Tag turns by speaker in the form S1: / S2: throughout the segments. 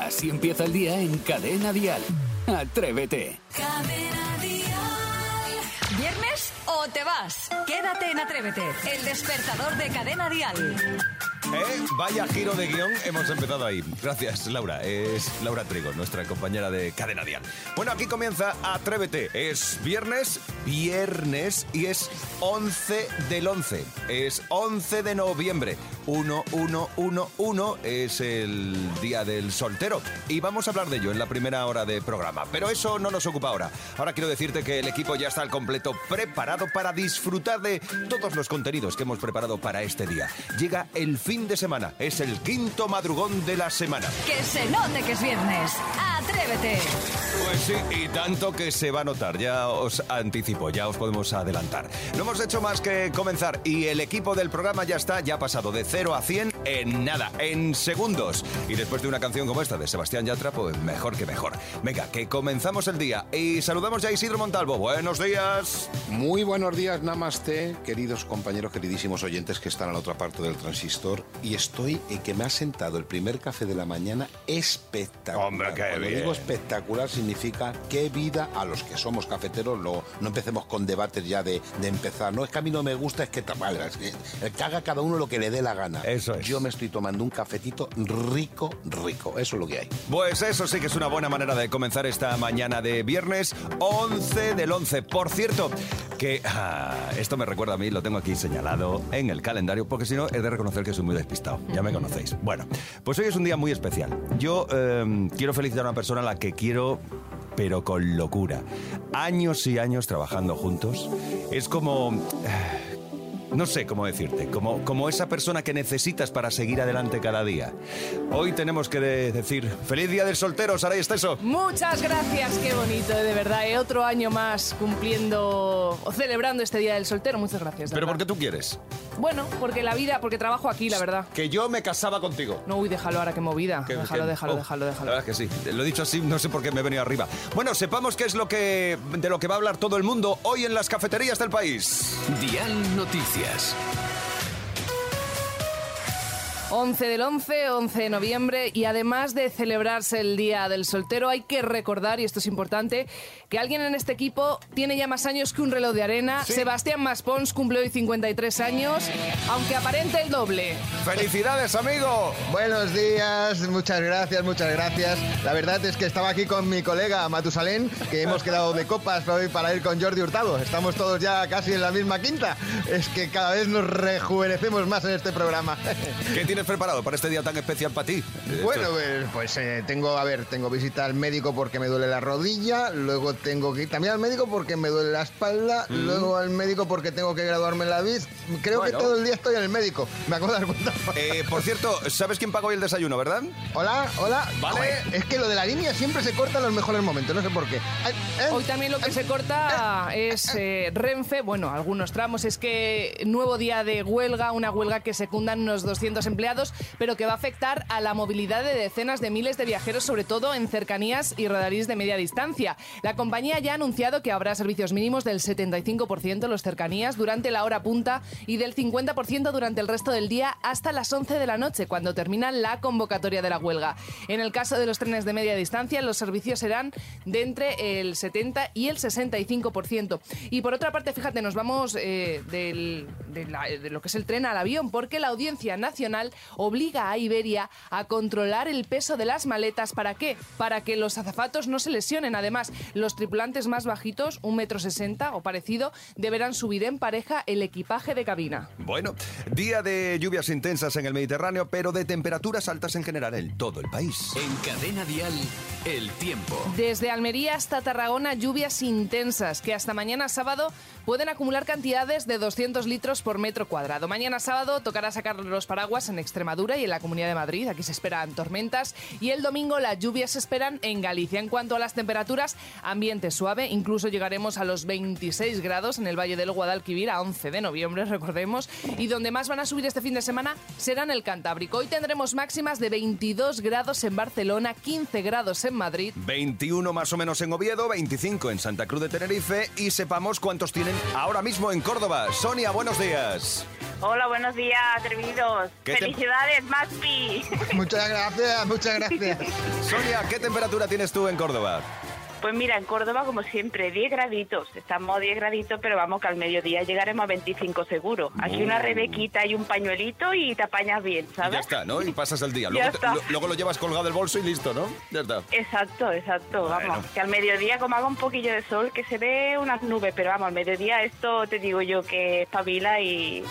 S1: Así empieza el día en Cadena Dial. Atrévete.
S2: ¿Viernes o te vas? Quédate en Atrévete, el despertador de Cadena Dial.
S3: ¿Eh? Vaya giro de guion, hemos empezado ahí. Gracias, Laura. Es Laura Trigo, nuestra compañera de Cadena Dial. Bueno, aquí comienza Atrévete. Es viernes, viernes y es 11 del 11. Es 11 de noviembre. 1111 es el día del soltero. Y vamos a hablar de ello en la primera hora de programa. Pero eso no nos ocupa ahora. Ahora quiero decirte que el equipo ya está al completo preparado para disfrutar de todos los contenidos que hemos preparado para este día. Llega el fin de semana. Es el quinto madrugón de la semana.
S2: Que se note que es viernes. Atrévete.
S3: Pues sí, y tanto que se va a notar, ya os anticipo, ya os podemos adelantar. No hemos hecho más que comenzar y el equipo del programa ya está, ya ha pasado de 0 a 100 en nada, en segundos. Y después de una canción como esta de Sebastián Yatra, pues mejor que mejor. Venga, que comenzamos el día y saludamos ya a Isidro Montalvo. Buenos días.
S4: Muy buenos días, Namaste, queridos compañeros, queridísimos oyentes que están a la otra parte del transistor. Y estoy en que me ha sentado el primer café de la mañana espectacular.
S3: Hombre, qué
S4: Cuando
S3: bien.
S4: digo espectacular significa qué vida a los que somos cafeteros. Lo, no empecemos con debates ya de, de empezar. No es que a mí no me gusta, es que. Es que haga cada uno lo que le dé la gana.
S3: Eso es.
S4: Yo me estoy tomando un cafetito rico, rico. Eso es lo que hay.
S3: Pues eso sí que es una buena manera de comenzar esta mañana de viernes 11 del 11. Por cierto, que ah, esto me recuerda a mí, lo tengo aquí señalado en el calendario, porque si no he de reconocer que soy muy despistado. Ya me conocéis. Bueno, pues hoy es un día muy especial. Yo eh, quiero felicitar a una persona a la que quiero pero con locura. Años y años trabajando juntos. Es como... eh, no sé cómo decirte, como, como esa persona que necesitas para seguir adelante cada día. Hoy tenemos que de- decir, feliz día del soltero, Saray Esteso.
S5: Muchas gracias, qué bonito, de verdad. ¿eh? Otro año más cumpliendo o celebrando este Día del Soltero. Muchas gracias.
S3: ¿Pero por qué tú quieres?
S5: Bueno, porque la vida, porque trabajo aquí, la verdad.
S3: Que yo me casaba contigo.
S5: No, uy, déjalo ahora, qué movida.
S3: Que-
S5: déjalo,
S3: que-
S5: déjalo,
S3: oh,
S5: déjalo,
S3: La
S5: déjalo.
S3: verdad es que sí. Lo he dicho así, no sé por qué me he venido arriba. Bueno, sepamos qué es lo que de lo que va a hablar todo el mundo hoy en las cafeterías del país.
S1: Dial Noticias.
S5: 11 del 11, 11 de noviembre y además de celebrarse el Día del Soltero hay que recordar, y esto es importante, que alguien en este equipo tiene ya más años que un reloj de arena.
S3: Sí.
S5: Sebastián Maspons cumple hoy 53 años, aunque aparente el doble.
S3: ¡Felicidades, amigo!
S6: Buenos días, muchas gracias, muchas gracias. La verdad es que estaba aquí con mi colega Matusalén, que hemos quedado de copas para hoy para ir con Jordi Hurtado. Estamos todos ya casi en la misma quinta. Es que cada vez nos rejuvenecemos más en este programa.
S3: ¿Qué tienes preparado para este día tan especial para ti?
S6: Bueno,
S3: Esto-
S6: pues, eh, tengo, a ver, tengo visita al médico porque me duele la rodilla, luego tengo que ir también al médico porque me duele la espalda, luego al médico porque tengo que graduarme en la vid. Creo
S3: Bueno.
S6: que todo el día estoy en el médico. Me acabo de dar cuenta.
S3: Eh, por cierto, ¿sabes quién pagó hoy el desayuno, verdad?
S6: Hola, hola.
S3: Vale.
S6: Joder, es que lo de la línea siempre se corta en los mejores momentos, no sé por qué. Eh, eh,
S5: Hoy también lo que se corta es eh, Renfe, bueno, algunos tramos, es que nuevo día de huelga, una huelga que secundan unos 200 empleados, pero que va a afectar a la movilidad de decenas de miles de viajeros, sobre todo en cercanías y rodalíes de media distancia. La compañía ya ha anunciado que habrá servicios mínimos del 75% en los cercanías durante la hora punta y del 50% durante el resto del día hasta las 11 de la noche, cuando termina la convocatoria de la huelga. En el caso de los trenes de media distancia, los servicios serán de entre el 70 y el 65%. Y por otra parte, fíjate, nos vamos eh, del- de, la- de lo que es el tren al avión, porque la Audiencia Nacional obliga a Iberia a controlar el peso de las maletas. ¿Para qué? Para que los azafatos no se lesionen. Además, los tripulantes más bajitos, un metro sesenta o parecido, deberán subir en pareja el equipaje de cabina.
S3: Bueno, día de lluvias intensas en el Mediterráneo, pero de temperaturas altas en general en todo el país.
S1: En Cadena Dial, el tiempo.
S5: Desde Almería hasta Tarragona, lluvias intensas que hasta mañana sábado pueden acumular cantidades de 200 litros por metro cuadrado. Mañana sábado tocará sacar los paraguas en Extremadura y en la Comunidad de Madrid. Aquí se esperan tormentas. Y el domingo las lluvias se esperan en Galicia. En cuanto a las temperaturas, ambiente suave. Incluso llegaremos a los 26 grados en el Valle del Guadalquivir a 11 de noviembre, recordemos. Y donde más van a subir este fin de semana será en el Cantábrico. Hoy tendremos máximas de 22 grados en Barcelona, 15 grados en Madrid.
S3: 21 más o menos en Oviedo, 25 en Santa Cruz de Tenerife y sepamos cuántos tienen ahora mismo en Córdoba. Sonia, buenos días.
S7: Hola, buenos días, atrevidos.
S3: ¿Qué te-
S7: Felicidades, Maspi.
S6: Muchas gracias, muchas gracias.
S3: Sonia, ¿qué temperatura tienes tú en Córdoba?
S7: Pues mira, en Córdoba, como siempre, 10 graditos. Estamos a 10 graditos, pero vamos que al mediodía llegaremos a 25 seguro. Aquí una rebequita y un pañuelito y te apañas bien,
S3: Y
S7: ¿sabes?
S3: ya está, ¿no? Y pasas el día.
S7: Ya
S3: Luego, te- lo- luego lo llevas colgado del bolso y listo, ¿no? Ya está.
S7: Exacto, exacto,
S3: Bueno.
S7: vamos. Que al mediodía, como haga un poquillo de sol, que se ve unas nubes, pero vamos, al mediodía esto te digo yo que espabila y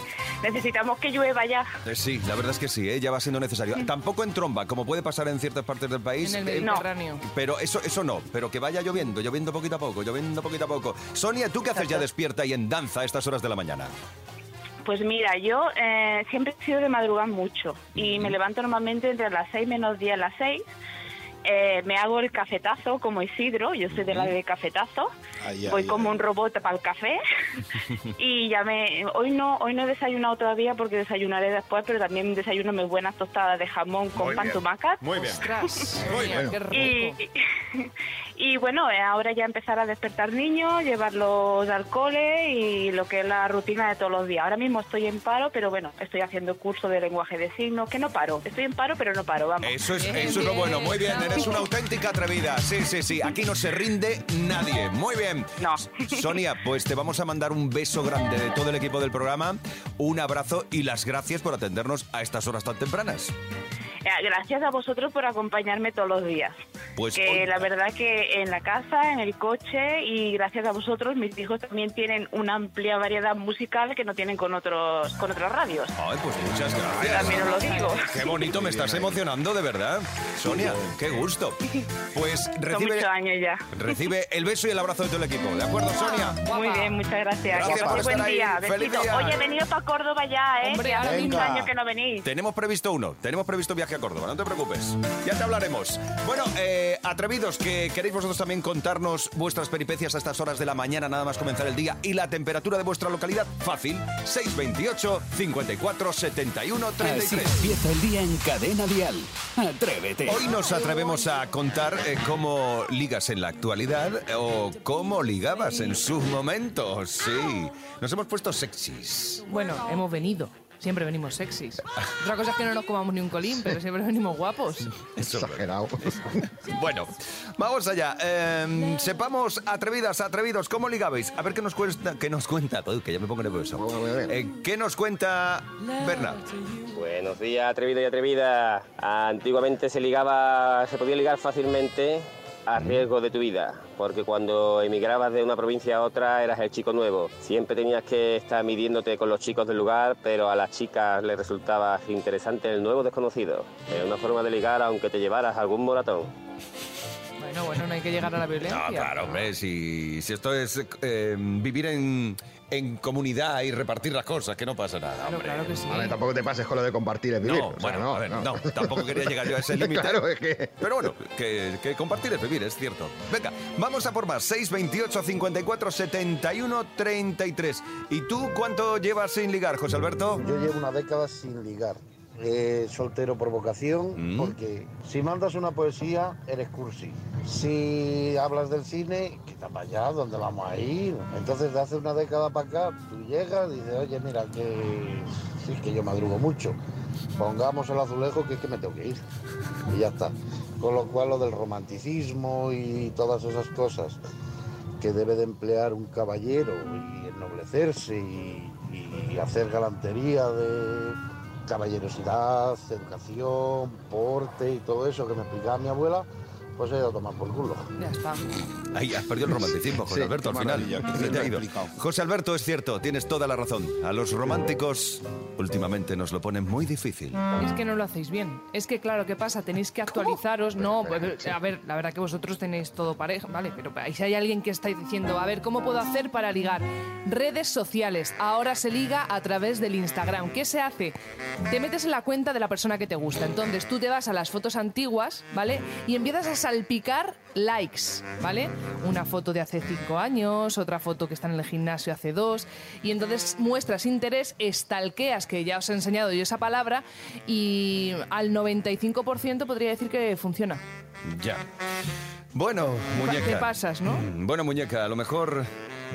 S7: necesitamos que llueva ya.
S3: Eh, Sí, la verdad es que sí, ¿eh? ya va siendo necesario. Tampoco en tromba, como puede pasar en ciertas partes del país.
S5: En el
S3: eh,
S5: Mediterráneo.
S3: Pero eso, eso no, pero que vaya lloviendo, lloviendo poquito a poco, lloviendo poquito a poco. Sonia, ¿tú qué haces ya despierta y en danza a estas horas de la mañana?
S7: Pues mira, yo eh, siempre he sido de madrugar mucho y me levanto normalmente entre las 6 menos 10 las 6. Eh, me hago el cafetazo como Isidro, yo soy de la de cafetazo.
S4: Ay,
S7: Voy
S4: ay,
S7: como
S4: ay.
S7: un robot para el café y ya me hoy no hoy no he desayunado todavía porque desayunaré después, pero también desayuno mis buenas tostadas de jamón con pan tumacat.
S3: Muy bien.
S5: Ostras,
S3: Muy bien.
S5: qué rico.
S7: Y, y bueno, eh, ahora ya empezar a despertar niños, llevarlos al cole y lo que es la rutina de todos los días. Ahora mismo estoy en paro, pero bueno, estoy haciendo curso de lenguaje de signos, que no paro. Estoy en paro, pero no paro, vamos.
S3: Eso es,
S5: Bien,
S3: eso es lo bueno, muy bien,
S5: bien,
S3: eres una auténtica atrevida. Sí, sí, sí, aquí no se rinde nadie. Muy bien.
S7: No.
S3: Sonia, pues te vamos a mandar un beso grande de todo el equipo del programa, un abrazo y las gracias por atendernos a estas horas tan tempranas.
S7: Eh, Gracias a vosotros por acompañarme todos los días.
S3: Pues
S7: que
S3: hoy-
S7: la verdad que en la casa, en el coche y gracias a vosotros mis hijos también tienen una amplia variedad musical que no tienen con otros con otras radios.
S3: Ay, pues muchas gracias.
S7: También os lo digo.
S3: Qué bonito, me estás emocionando, de verdad. Sonia, qué gusto. Pues
S7: Son
S3: recibe,
S7: muchos años ya.
S3: recibe el beso y el abrazo de todo el equipo. ¿De acuerdo, Sonia?
S7: Muy bien, muchas gracias.
S3: Gracias
S7: Que
S3: por
S7: buen día.
S3: Feliz
S7: Besitos.
S3: día.
S7: Oye, venido para Córdoba ya, ¿eh?
S5: Hombre, ahora
S4: mismo.
S7: años que no venís.
S3: Tenemos previsto uno, tenemos previsto viaje a Córdoba, no te preocupes. Ya te hablaremos. Bueno, eh, atrevidos, que queréis vosotros también contarnos vuestras peripecias a estas horas de la mañana, nada más comenzar el día, y la temperatura de vuestra localidad, fácil, 628 54 71
S1: Así
S3: 33.
S1: empieza el día en Cadena Dial. Atrévete.
S3: Hoy nos atrevemos a contar eh, cómo ligas en la actualidad o cómo ligabas en sus momentos. Sí, nos hemos puesto sexys.
S5: Bueno, hemos venido. Siempre venimos sexys. Otra cosa es que no nos comamos ni un colín, pero siempre venimos guapos.
S3: Eso.
S6: Exagerado.
S3: Bueno, vamos allá. Eh, sepamos, atrevidas, atrevidos, ¿cómo ligabais? A ver qué nos cuenta, qué nos cuenta, Uy, que ya me pongo nervioso. Eh, ¿Qué nos cuenta Bernard?
S8: Buenos días, atrevido y atrevida. Antiguamente se ligaba, se podía ligar fácilmente a riesgo de tu vida, porque cuando emigrabas de una provincia a otra eras el chico nuevo. Siempre tenías que estar midiéndote con los chicos del lugar, pero a las chicas les resultaba interesante el nuevo desconocido. Era una forma de ligar aunque te llevaras algún moratón.
S5: Bueno, bueno, no hay que llegar a la violencia.
S3: No, claro, hombre, si, si esto es eh, vivir en, en comunidad y repartir las cosas, que no pasa nada,
S5: Claro,
S3: hombre.
S5: claro que sí.
S6: Vale, tampoco te pases con lo de compartir el vivir.
S3: No,
S6: o sea,
S3: bueno, a ver, no. tampoco quería llegar yo a ese límite.
S6: Claro, es que...
S3: Pero bueno, que, que compartir es vivir, es cierto. Venga, vamos a por más. 628 54 71 33. ¿Y tú cuánto llevas sin ligar, José Alberto?
S9: Yo llevo una década sin ligar. Eh, soltero por vocación,
S3: Mm.
S9: porque si mandas una poesía, eres cursi. Si hablas del cine, quita para allá, ¿dónde vamos a ir? Entonces, de hace una década para acá, tú llegas y dices, oye, mira, que sí, que yo madrugo mucho. Pongamos el azulejo, que es que me tengo que ir. Y ya está. Con lo cual, lo del romanticismo y todas esas cosas que debe de emplear un caballero y ennoblecerse y, y hacer galantería de caballerosidad, educación, porte y todo eso que me explicaba mi abuela, pues he ido a tomar por culo.
S5: Ya está.
S3: Ahí has perdido el romanticismo, José
S6: Sí,
S3: Alberto, al final. Se te ha ido. José Alberto, es cierto, tienes toda la razón. A los románticos últimamente nos lo ponen muy difícil.
S5: Es que no lo hacéis bien. Es que, claro, ¿qué pasa? Tenéis que actualizaros. No, pues, a ver, la verdad que vosotros tenéis todo pareja, ¿vale? Pero ahí si hay alguien que está diciendo, a ver, ¿cómo puedo hacer para ligar? Redes sociales. Ahora se liga a través del Instagram. ¿Qué se hace? Te metes en la cuenta de la persona que te gusta. Entonces tú te vas a las fotos antiguas, ¿vale? Y empiezas a salpicar likes, ¿vale? Una foto de hace cinco años, otra foto que está en el gimnasio hace dos. Y entonces muestras interés, estalqueas, que ya os he enseñado yo esa palabra, y al 95% podría decir que funciona.
S3: Ya. Bueno, muñeca.
S5: Te pasas, ¿no?
S3: Mm, Bueno, muñeca, a lo mejor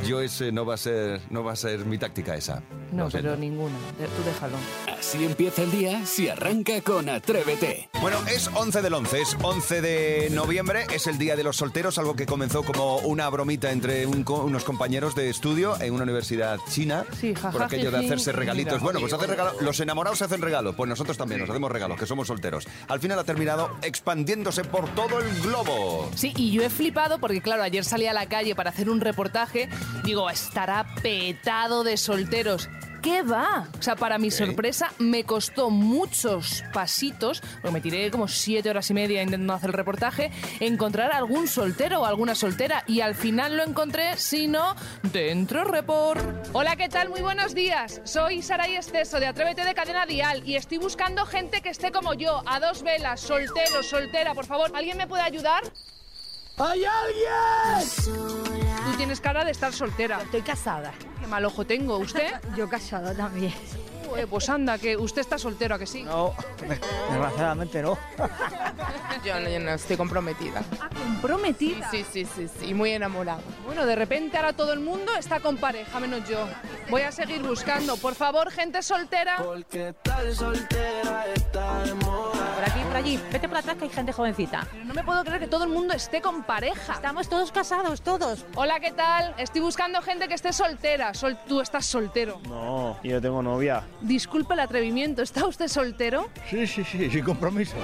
S3: yo ese no va a ser, no va a ser mi táctica esa.
S5: No, pero ninguna. Tú déjalo.
S1: Así empieza el día si arranca con Atrévete.
S3: Bueno, es 11 del 11, es 11 de noviembre, es el Día de los Solteros, algo que comenzó como una bromita entre un co- unos compañeros de estudio en una universidad china,
S5: Sí, jaja,
S3: por aquello de hacerse regalitos.
S5: Mira.
S3: bueno, pues hacer regalo, los enamorados se hacen regalo, pues nosotros también nos hacemos regalos, que somos solteros. Al final ha terminado expandiéndose por todo el globo.
S5: Sí, y yo he flipado porque, claro, ayer salí a la calle para hacer un reportaje. Digo, estará petado de solteros. ¿Qué va? O sea, para mi sorpresa, me costó muchos pasitos, porque me tiré como siete horas y media intentando hacer el reportaje, encontrar algún soltero o alguna soltera. Y al final lo encontré, si no, dentro report. Hola, ¿qué tal? Muy buenos días. Soy Saray Esteso de Atrévete de Cadena Dial y estoy buscando gente que esté como yo, a dos velas, soltero, soltera. Por favor, ¿alguien me puede ayudar?
S10: ¡Hay alguien!
S5: Tú tienes cara de estar soltera.
S10: Estoy casada.
S5: Qué mal ojo tengo. ¿Usted?
S10: Yo casada también.
S5: Eh, pues anda, que usted está soltero, ¿a que sí?
S11: No, desgraciadamente no.
S12: Yo no, yo no, estoy comprometida.
S5: Ah, comprometida.
S12: Sí, sí, sí, sí, y muy enamorada.
S5: Bueno, de repente ahora todo el mundo está con pareja, menos yo. Voy a seguir buscando. Por favor, gente soltera.
S10: Porque tal soltera está de moda.
S13: Por aquí, por allí. Vete por atrás que hay gente jovencita.
S5: Pero no me puedo creer que todo el mundo esté con pareja.
S13: Estamos todos casados, todos.
S5: Hola, ¿qué tal? Estoy buscando gente que esté soltera. Sol- Tú estás soltero.
S11: No, yo tengo novia.
S5: Disculpe el atrevimiento. ¿Está usted soltero?
S11: Sí, sí, sí, sin compromiso.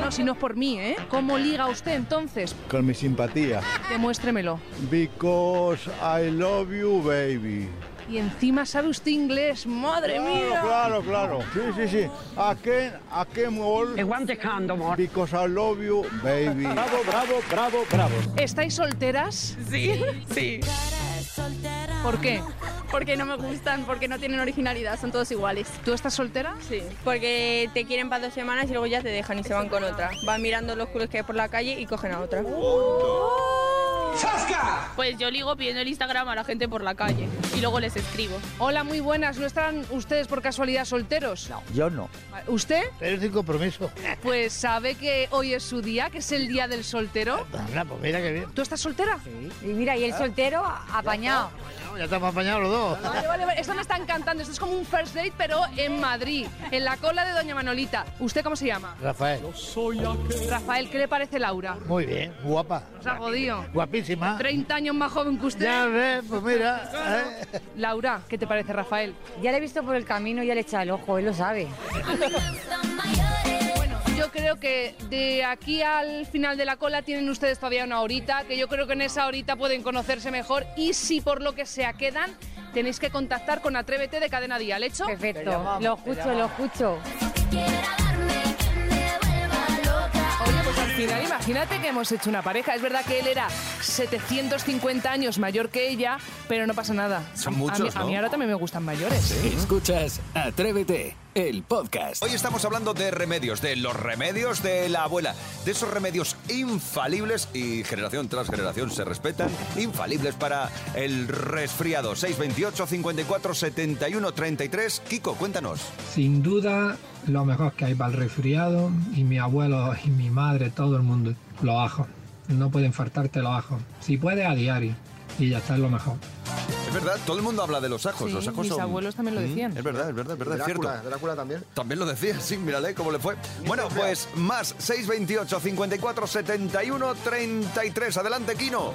S5: No, si no es por mí, ¿eh? ¿Cómo liga usted entonces?
S11: Con mi simpatía.
S5: Demuéstremelo.
S11: Because I love you, baby.
S5: Y encima sabe usted inglés. ¡Madre mía!
S11: Claro, claro, claro. Sí, sí, sí. I can, I can all... Because I love you, baby. Bravo, bravo, bravo, bravo.
S5: ¿Estáis solteras?
S12: Sí, sí.
S5: ¿Por qué?
S14: Porque no me gustan, porque no tienen originalidad, son todos iguales.
S5: ¿Tú estás soltera?
S14: Sí. Porque te quieren para dos semanas y luego ya te dejan y se van con otra. Van mirando los culos que hay por la calle y cogen a otra. Pues yo ligo pidiendo el Instagram a la gente por la calle y luego les escribo.
S5: Hola, muy buenas. ¿No están ustedes por casualidad solteros? No.
S11: Yo no.
S5: ¿Usted?
S11: Pero sin compromiso.
S5: Pues sabe que hoy es su día, que es el día del soltero.
S11: Anda, pues mira que bien.
S5: ¿Tú estás soltera?
S13: Y mira, y el soltero apañado.
S11: Ya estamos apañados los dos.
S5: Vale, vale, vale. Esto me está encantando. Esto es como un first date, pero en Madrid, en la cola de Doña Manolita. ¿Usted cómo se llama?
S11: Rafael.
S5: Rafael, ¿qué le parece Laura?
S11: Muy bien, guapa.
S5: Nos ha jodido.
S11: Guapísima.
S5: 30 años más joven que usted.
S11: Ya ves, pues mira. ¿eh?
S5: Laura, ¿qué te parece, Rafael?
S13: Ya le he visto por el camino y ya le echa el ojo, él lo sabe.
S5: Yo creo que de aquí al final de la cola tienen ustedes todavía una horita, que yo creo que en esa horita pueden conocerse mejor y si por lo que sea quedan, tenéis que contactar con Atrévete de Cadena Dial, ¿hecho?
S13: Perfecto. Lo escucho, lo escucho.
S5: Pues al final imagínate que hemos hecho una pareja. Es verdad que él era 750 años mayor que ella, pero no pasa nada.
S3: Son
S5: A mí-
S3: muchos,
S5: a, mí, ahora también me gustan mayores.
S1: Escuchas Atrévete, el podcast.
S3: Hoy estamos hablando de remedios, de los remedios de la abuela, de esos remedios infalibles y generación tras generación se respetan, infalibles para el resfriado. 628 54 71 33. Kiko, cuéntanos.
S15: Sin duda, lo mejor que hay para el resfriado, y mi abuelo y mi madre, todo el mundo, los ajos. No pueden faltarte los ajos. Si puedes, a diario. Y ya está, es lo mejor.
S3: Es verdad, todo el mundo habla de los ajos.
S5: Sí,
S3: los ajos
S5: mis
S3: son-
S5: abuelos también lo
S3: Mm,
S5: decían.
S3: Es verdad, es verdad, es verdad, es
S6: Drácula,
S3: cierto.
S6: Drácula también.
S3: También lo decía, sí, mírale cómo le fue. Bueno, pues más 628 54 71 33. Adelante, Kino.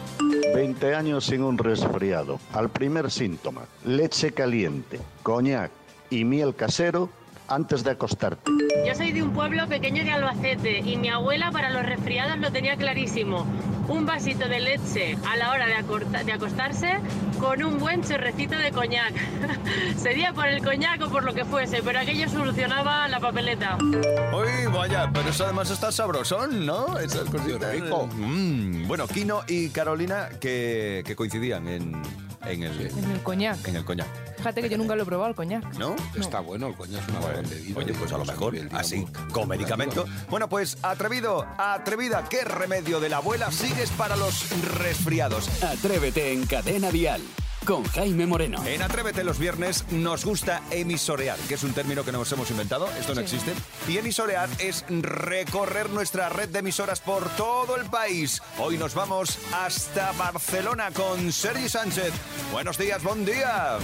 S16: 20 años sin un resfriado. Al primer síntoma, leche caliente, coñac y miel casero antes de acostarte.
S17: Yo soy de un pueblo pequeño de Albacete y mi abuela para los resfriados lo tenía clarísimo. Un vasito de leche a la hora de, de acostarse con un buen chorrecito de coñac. Sería por el coñac o por lo que fuese, pero aquello solucionaba la papeleta.
S3: Uy, vaya, pero eso además está sabrosón, ¿no? Esas cositas.
S4: rico.
S3: Mm, bueno, Kino y Carolina que, que coincidían en, en el,
S5: En el coñac.
S3: en el coñac.
S5: Fíjate que yo nunca lo he probado el coñac.
S3: ¿No?
S4: Está bueno, el coñac es una buena bebida.
S3: Oye, pues a lo mejor, así, con medicamento. Bueno, pues atrevido, atrevida, ¿qué remedio de la abuela sigues para los resfriados?
S1: Atrévete en Cadena Dial con Jaime Moreno.
S3: En Atrévete los viernes nos gusta emisorear, que es un término que nos hemos inventado, esto no
S5: Sí.
S3: existe. Y emisorear es recorrer nuestra red de emisoras por todo el país. Hoy nos vamos hasta Barcelona con Sergi Sánchez. Buenos días, buen día.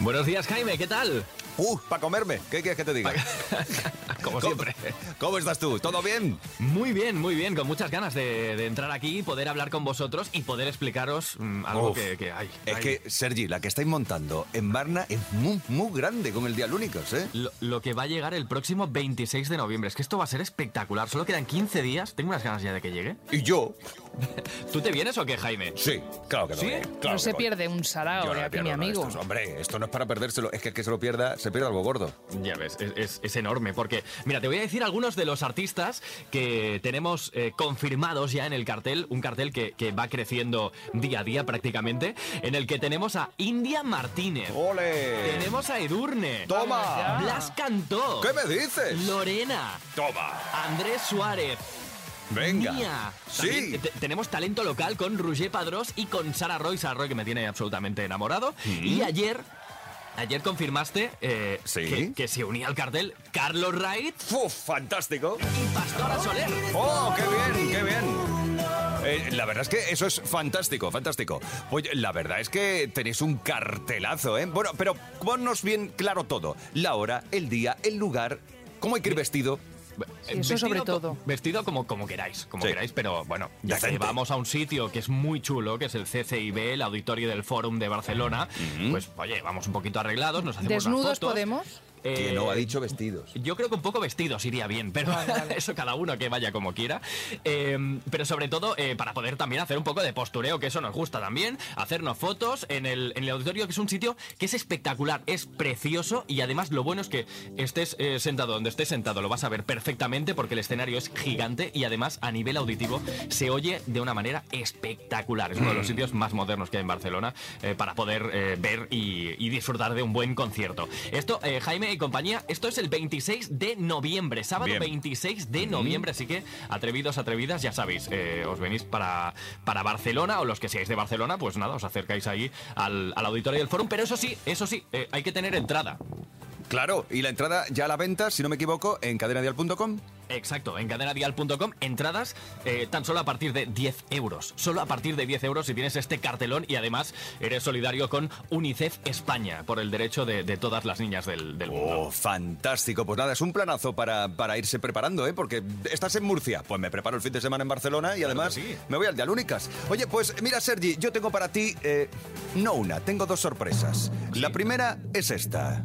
S18: Buenos días, Jaime, ¿qué tal?
S3: Uh, para comerme, ¿qué quieres que te diga?
S18: Como siempre.
S3: ¿Cómo estás tú? ¿Todo bien?
S18: Muy bien, muy bien, con muchas ganas de, de entrar aquí, poder hablar con vosotros y poder explicaros mm, algo
S3: Uf,
S18: que, que hay.
S3: Es
S18: hay.
S3: que, Sergi, la que estáis montando en Barna es muy, muy grande con el Día Lúnicos, ¿eh?
S18: Lo, lo que va a llegar el próximo 26 de noviembre. Es que esto va a ser espectacular. Solo quedan 15 días. Tengo unas ganas ya de que llegue.
S3: ¿Y yo?
S18: ¿Tú te vienes o qué, Jaime?
S3: Sí, claro que me
S18: ¿Sí?
S3: voy, claro
S5: no
S3: que
S5: se
S3: voy.
S5: pierde un sarao,
S3: no
S5: aquí mi amigo.
S3: hombre, esto no es para perdérselo, es que el que se lo pierda, se pierde algo gordo.
S18: Ya ves, es, es- es enorme porque, mira, te voy a decir algunos de los artistas que tenemos eh, confirmados ya en el cartel, un cartel que, que va creciendo día a día prácticamente, en el que tenemos a India Martínez.
S3: ¡Ole!
S18: Tenemos a Edurne.
S3: ¡Toma!
S18: Blas Cantó.
S3: ¿Qué me dices?
S18: Lorena.
S3: ¡Toma!
S18: Andrés Suárez.
S3: Venga.
S18: Mía.
S3: Sí.
S18: Tenemos talento local con Roger Padrós y con Sara Roy. Sara Roy que me tiene absolutamente enamorado. Y ayer... Ayer confirmaste eh, que, que se unía al cartel Carlos Wright.
S3: ¡Uf, fantástico!
S18: Y Pastora Soler.
S3: ¡Oh, qué bien, qué bien! Eh, la verdad es que eso es fantástico, fantástico. Pues la verdad es que tenéis un cartelazo, ¿eh? Bueno, pero ponnos bien claro todo. La hora, el día, el lugar, cómo hay que ir vestido.
S18: Eh, co- Vestido como, como queráis, como
S3: Sí.
S18: queráis, pero bueno, ya que vamos a un sitio que es muy chulo, que es el CCIB, el auditorio del Fórum de Barcelona, pues oye, vamos un poquito arreglados, nos hacemos unas
S5: ¿Desnudos
S18: fotos.
S5: podemos?
S3: Que
S18: Eh,
S3: no ha dicho vestidos.
S18: Yo creo que un poco vestidos iría bien, pero eso cada uno que vaya como quiera. Eh, pero sobre todo eh, para poder también hacer un poco de postureo, que eso nos gusta también, hacernos fotos en el, en el auditorio, que es un sitio que es espectacular, es precioso y además lo bueno es que estés eh, sentado donde estés sentado, lo vas a ver perfectamente porque el escenario es gigante y además a nivel auditivo se oye de una manera espectacular. Es uno de los sitios más modernos que hay en Barcelona eh, para poder eh, ver y, y disfrutar de un buen concierto. Esto, eh, Jaime y compañía, esto es el 26 de noviembre, sábado
S3: Bien.
S18: 26 de noviembre, así que atrevidos, atrevidas, ya sabéis, eh, os venís para, para Barcelona o los que seáis de Barcelona, pues nada, os acercáis ahí al, al auditorio del Fórum, pero eso sí, eso sí, eh, hay que tener entrada.
S3: Claro, y la entrada ya a la venta, si no me equivoco, en cadenadial.com.
S18: Exacto, en cadenadial.com, entradas eh, tan solo a partir de 10 euros. Solo a partir de 10 euros si tienes este cartelón y además eres solidario con UNICEF España por el derecho de, de todas las niñas del, del mundo.
S3: Oh, fantástico. Pues nada, es un planazo para, para irse preparando, ¿eh? Porque estás en Murcia. Pues me preparo el fin de semana en Barcelona y además me voy al de Alúnicas. Oye, pues mira, Sergi, yo tengo para ti, eh, no una, tengo dos sorpresas. La primera es esta.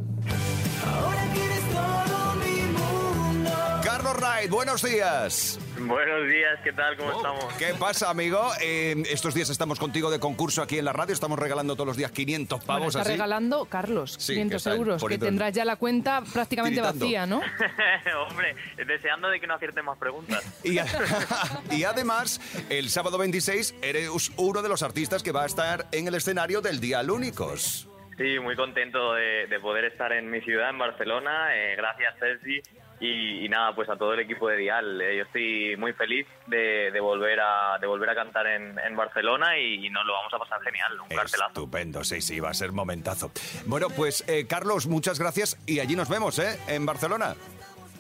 S3: Carlos Wright, buenos días.
S19: Buenos días, ¿qué tal? ¿Cómo estamos?
S3: ¿Qué pasa, amigo? Eh, estos días estamos contigo de concurso aquí en la radio. Estamos regalando todos los días 500
S5: Bueno,
S3: pavos
S5: está
S3: así.
S5: regalando Carlos
S3: Sí,
S5: 500
S3: que está
S5: euros, que tendrás ya la cuenta prácticamente
S3: Tiritando.
S5: vacía, ¿no?
S19: Hombre, deseando de que no acierten más preguntas.
S3: Y, y además, el sábado 26 eres uno de los artistas que va a estar en el escenario del Día Lúnicos.
S19: Sí, muy contento de, de poder estar en mi ciudad, en Barcelona. eh, gracias, Sergi. Y, y nada, pues a todo el equipo de Dial. eh, yo estoy muy feliz de, volver a de volver a cantar en, Barcelona y, nos lo vamos a pasar genial. Un cartelazo.
S3: Estupendo, sí, sí, va a ser momentazo. Bueno, pues eh, Carlos, muchas gracias y allí nos vemos, ¿eh? En Barcelona.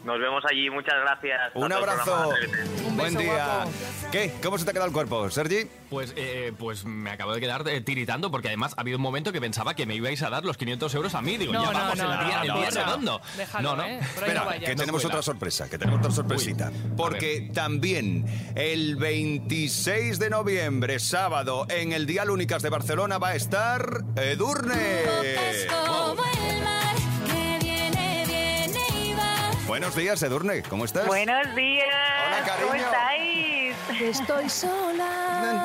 S19: Nos vemos allí. Muchas gracias.
S3: Un abrazo. Buen día. ¿Qué? ¿Cómo se te ha quedado el cuerpo, Sergi?
S18: Pues, eh, pues me acabo de quedar eh, tiritando porque además ha habido un momento que pensaba que me ibais a dar los 500 euros a mí. Digo,
S5: No,
S18: ya
S5: no,
S18: vamos
S5: no,
S18: el día,
S5: no,
S18: el
S5: no,
S18: día
S5: no.
S18: redondo.
S5: Déjalo,
S18: no, no.
S5: ¿eh?
S3: Espera, que tenemos
S18: No
S3: otra sorpresa, que tenemos otra sorpresita.
S18: Uy,
S3: porque también el 26 de noviembre, sábado, en el Día Únicas de Barcelona va a estar Edurne. Buenos días, Edurne, ¿cómo estás?
S20: Buenos días.
S3: Hola, cariño.
S20: ¿Cómo estáis?
S5: Estoy sola.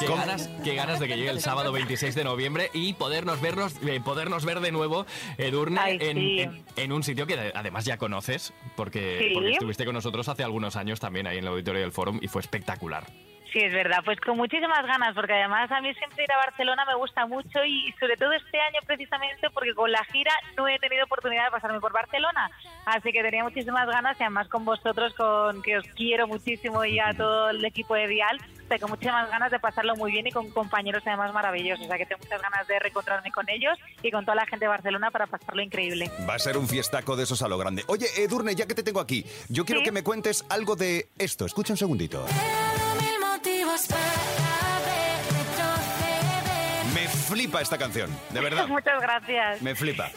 S18: Qué ganas, qué ganas de que llegue el sábado 26 de noviembre y podernos vernos, eh, podernos ver de nuevo, Edurne,
S20: Ay,
S18: en,
S20: sí.
S18: en- en un sitio que además ya conoces, porque,
S20: Sí.
S18: porque estuviste con nosotros hace algunos años también ahí en el auditorio del Fórum y fue espectacular.
S21: Sí, es verdad, pues con muchísimas ganas, porque además a mí siempre ir a Barcelona me gusta mucho y sobre todo este año precisamente porque con la gira no he tenido oportunidad de pasarme por Barcelona, así que tenía muchísimas ganas y además con vosotros, con que os quiero muchísimo y a todo el equipo de Dial, o sea, con muchísimas ganas de pasarlo muy bien y con compañeros además maravillosos, o sea que tengo muchas ganas de reencontrarme con ellos y con toda la gente de Barcelona para pasarlo increíble.
S3: Va a ser un fiestaco de esos a lo grande. Oye, Edurne, ya que te tengo aquí, yo quiero
S21: Sí.
S3: que me cuentes algo de esto. Escucha un segundito.
S20: Mil motivos para retroceder.
S3: Me flipa esta canción, de verdad.
S21: Muchas gracias.
S3: Me flipa.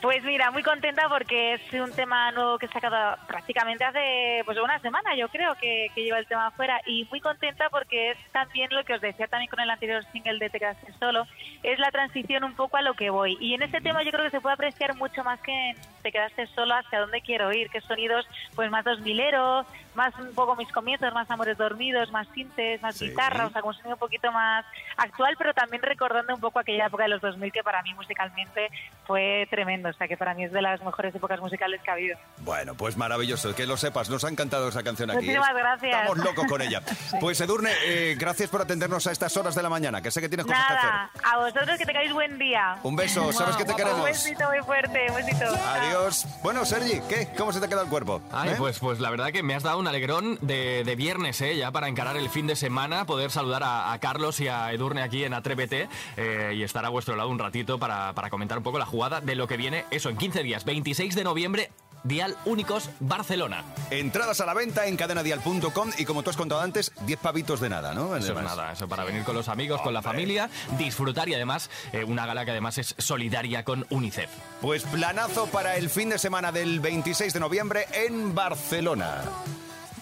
S21: Pues mira, muy contenta porque es un tema nuevo que he sacado prácticamente hace pues una semana, yo creo que, que lleva el tema afuera y muy contenta porque es también lo que os decía también con el anterior single de Te quedaste solo, es la transición un poco a lo que voy. Y en este tema yo creo que se puede apreciar mucho más que en Te quedaste solo hacia dónde quiero ir, que sonidos pues más dos mileros, más un poco mis comienzos, más amores dormidos, más sintes, más
S3: Sí.
S21: guitarra, o sea, como un sonido un poquito más actual, pero también recordando un poco aquella época de los 2000 que para mí musicalmente fue tremendo, o sea, que para mí es de las mejores épocas musicales que ha habido.
S3: Bueno, pues maravilloso, que lo sepas, nos ha encantado esa canción aquí.
S21: Muchísimas
S3: Es-
S21: gracias.
S3: Estamos locos con ella. Pues Edurne, eh, gracias por atendernos a estas horas de la mañana, que sé que tienes cosas que hacer.
S21: Nada, a vosotros que tengáis buen día.
S3: Un beso, sabes que te
S21: Un
S3: queremos.
S21: besito muy fuerte, un besito.
S3: Adiós. Bueno, Sergi, ¿qué? ¿Cómo se te queda el cuerpo?
S18: Ay,
S3: ¿Eh?
S18: pues, pues la verdad que me has dado un alegrón de, de viernes, ¿eh? Ya para encarar el fin de semana, poder saludar a, a Carlos y a Edurne aquí en Atrévete eh, y estar a vuestro lado un ratito para, para comentar un poco la jugada de lo que viene, eso, en 15 días, 26 de noviembre, Dial Únicos Barcelona.
S3: Entradas a la venta en cadenadial.com y como tú has contado antes, 10 pavitos de nada, ¿no?
S18: Eso es nada, eso para venir con los amigos, con la familia, disfrutar y además eh, una gala que además es solidaria con UNICEF.
S3: Pues planazo para el fin de semana del 26 de noviembre en Barcelona.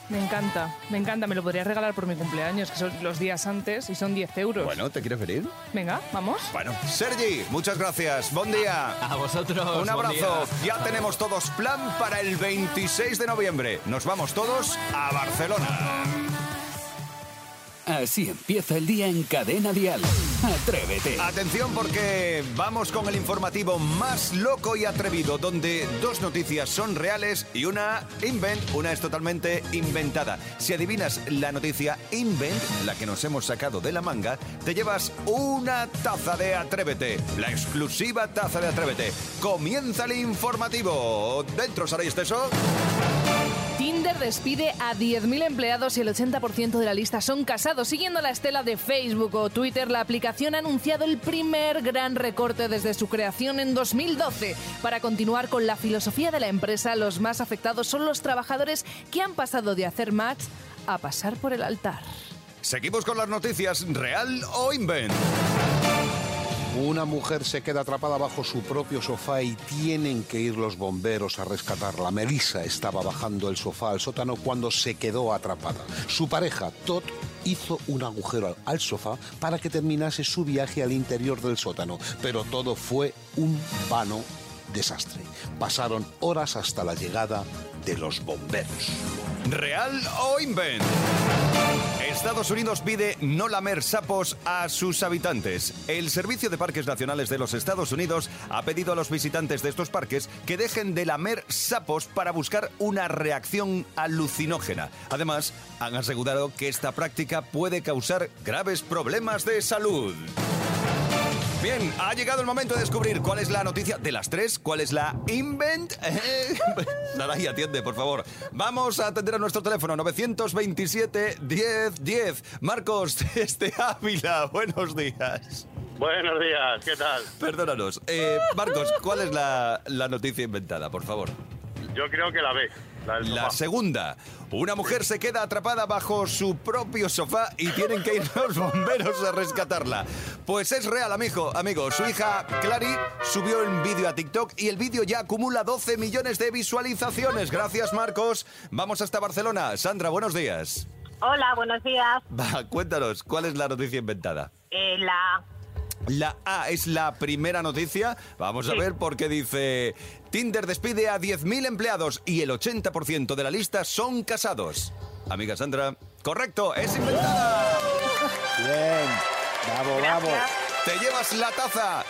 S5: Me encanta, me encanta. Me lo podrías regalar por mi cumpleaños, que son los días antes y son 10 euros.
S3: Bueno, ¿te quieres venir?
S5: Venga, vamos.
S3: Bueno, Sergi, muchas gracias. Buen día.
S18: A vosotros.
S3: Un
S18: buen
S3: abrazo.
S18: día.
S3: Ya tenemos todos plan para el 26 de noviembre. Nos vamos todos a Barcelona.
S1: Así empieza el día en Cadena Dial. Atrévete.
S3: Atención porque vamos con el informativo más loco y atrevido, donde dos noticias son reales y una invent, una es totalmente inventada. Si adivinas la noticia invent, la que nos hemos sacado de la manga, te llevas una taza de Atrévete, la exclusiva taza de Atrévete. Comienza el informativo. Dentro, Sara Esteso.
S5: Tinder despide a 10.000 empleados y el 80% de la lista son casados. Siguiendo la estela de Facebook o Twitter, la aplicación ha anunciado el primer gran recorte desde su creación en 2012. Para continuar con la filosofía de la empresa, los más afectados son los trabajadores que han pasado de hacer match a pasar por el altar.
S3: Seguimos con las noticias, real o invent.
S4: Una mujer se queda atrapada bajo su propio sofá y tienen que ir los bomberos a rescatarla. Melissa estaba bajando el sofá al sótano cuando se quedó atrapada. Su pareja, Todd, hizo un agujero al- sofá para que terminase su viaje al interior del sótano, pero todo fue un vano desastre. Pasaron horas hasta la llegada de los bomberos.
S3: ¿Real o invent? Estados Unidos pide no lamer sapos a sus habitantes. El Servicio de Parques Nacionales de los Estados Unidos ha pedido a los visitantes de estos parques que dejen de lamer sapos para buscar una reacción alucinógena. Además, han asegurado que esta práctica puede causar graves problemas de salud. Bien, ha llegado el momento de descubrir cuál es la noticia de las tres, cuál es la invent. Saray, atiende, por favor. Vamos a atender a nuestro teléfono 927 10 10. Marcos, desde Ávila, buenos días.
S22: Buenos días, ¿qué tal?
S3: Perdónanos. Eh, Marcos, ¿cuál es la, la noticia inventada, por favor?
S22: Yo creo que la B, la
S3: segunda. Una mujer se queda atrapada bajo su propio sofá y tienen que ir los bomberos a rescatarla. Pues es real, amigo. Amigo, su hija Clary subió un vídeo a TikTok y el vídeo ya acumula 12 millones de visualizaciones. Gracias, Marcos. Vamos hasta Barcelona. Sandra, buenos días.
S7: Hola, buenos días.
S3: Va, cuéntanos, ¿cuál es la noticia inventada?
S7: Eh, la
S3: La A es la primera noticia. Vamos a ver por qué dice... Tinder despide a 10.000 empleados y el 80% de la lista son casados. Amiga Sandra, correcto, es inventada.
S4: Bien, bravo, bravo.
S3: Te llevas la taza.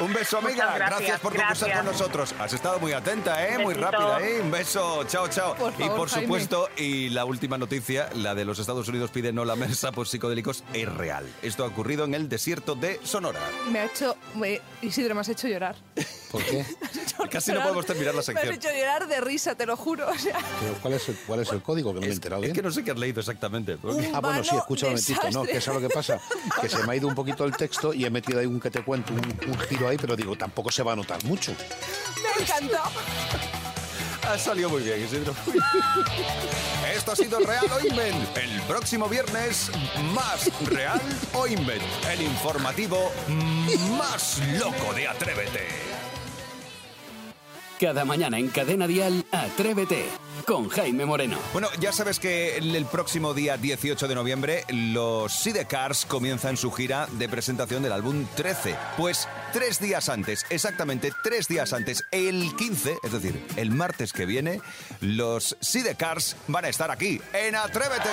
S3: Un beso, amiga.
S21: gracias,
S3: por concursar
S21: gracias.
S3: con nosotros. Has estado muy atenta, ¿eh? Muy rápida, ¿eh? Un beso. Chao, chao.
S5: Por
S3: y
S5: favor,
S3: por
S5: Jaime.
S3: supuesto, y la última noticia, la de los Estados Unidos pide no la mesa por psicodélicos, es real. Esto ha ocurrido en el desierto de Sonora.
S5: Me ha hecho... me- Isidro, me has hecho llorar.
S4: ¿Por qué?
S3: Casi no podemos terminar la
S5: Me has
S3: sección.
S5: hecho llorar de risa, te lo juro. O sea,
S4: Pero ¿cuál, es el, ¿Cuál es el código? Que no me he enterado
S3: Es que no sé qué has leído exactamente. porque-
S4: Ah, bueno, sí, escucha un momentito. No, que eso es lo que pasa. Que se me ha ido un poquito el texto y he metido ahí un que te cuento, un, un giro ahí, pero digo, tampoco se va a notar mucho.
S5: me encantó.
S3: Ha salido muy bien, Isidro. Esto ha sido Real o Invent. El próximo viernes, más Real o Invent. El informativo más loco de Atrévete.
S1: Cada mañana en Cadena Dial, Atrévete con Jaime Moreno.
S3: Bueno, ya sabes que el próximo día 18 de noviembre los Sidecars comienzan su gira de presentación del álbum 13. Pues tres días antes, exactamente tres días antes, el 15, es decir, el martes que viene, los Sidecars van a estar aquí en Atrévete.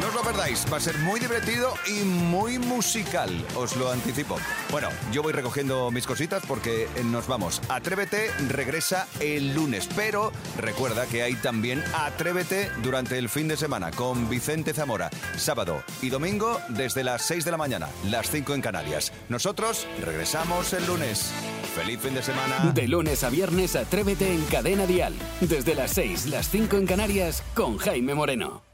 S3: No os lo perdáis, va a ser muy divertido y muy musical, os lo anticipo. Bueno, yo voy recogiendo mis cositas porque nos vamos. Atrévete regresa el lunes, pero recuerda que hay también Atrévete durante el fin de semana con Vicente Zamora, sábado y domingo desde las 6 de la mañana, las 5 en Canarias. Nosotros regresamos el lunes. Feliz fin de semana.
S1: De lunes a viernes, Atrévete en Cadena Dial. Desde las 6, las 5 en Canarias con Jaime Moreno.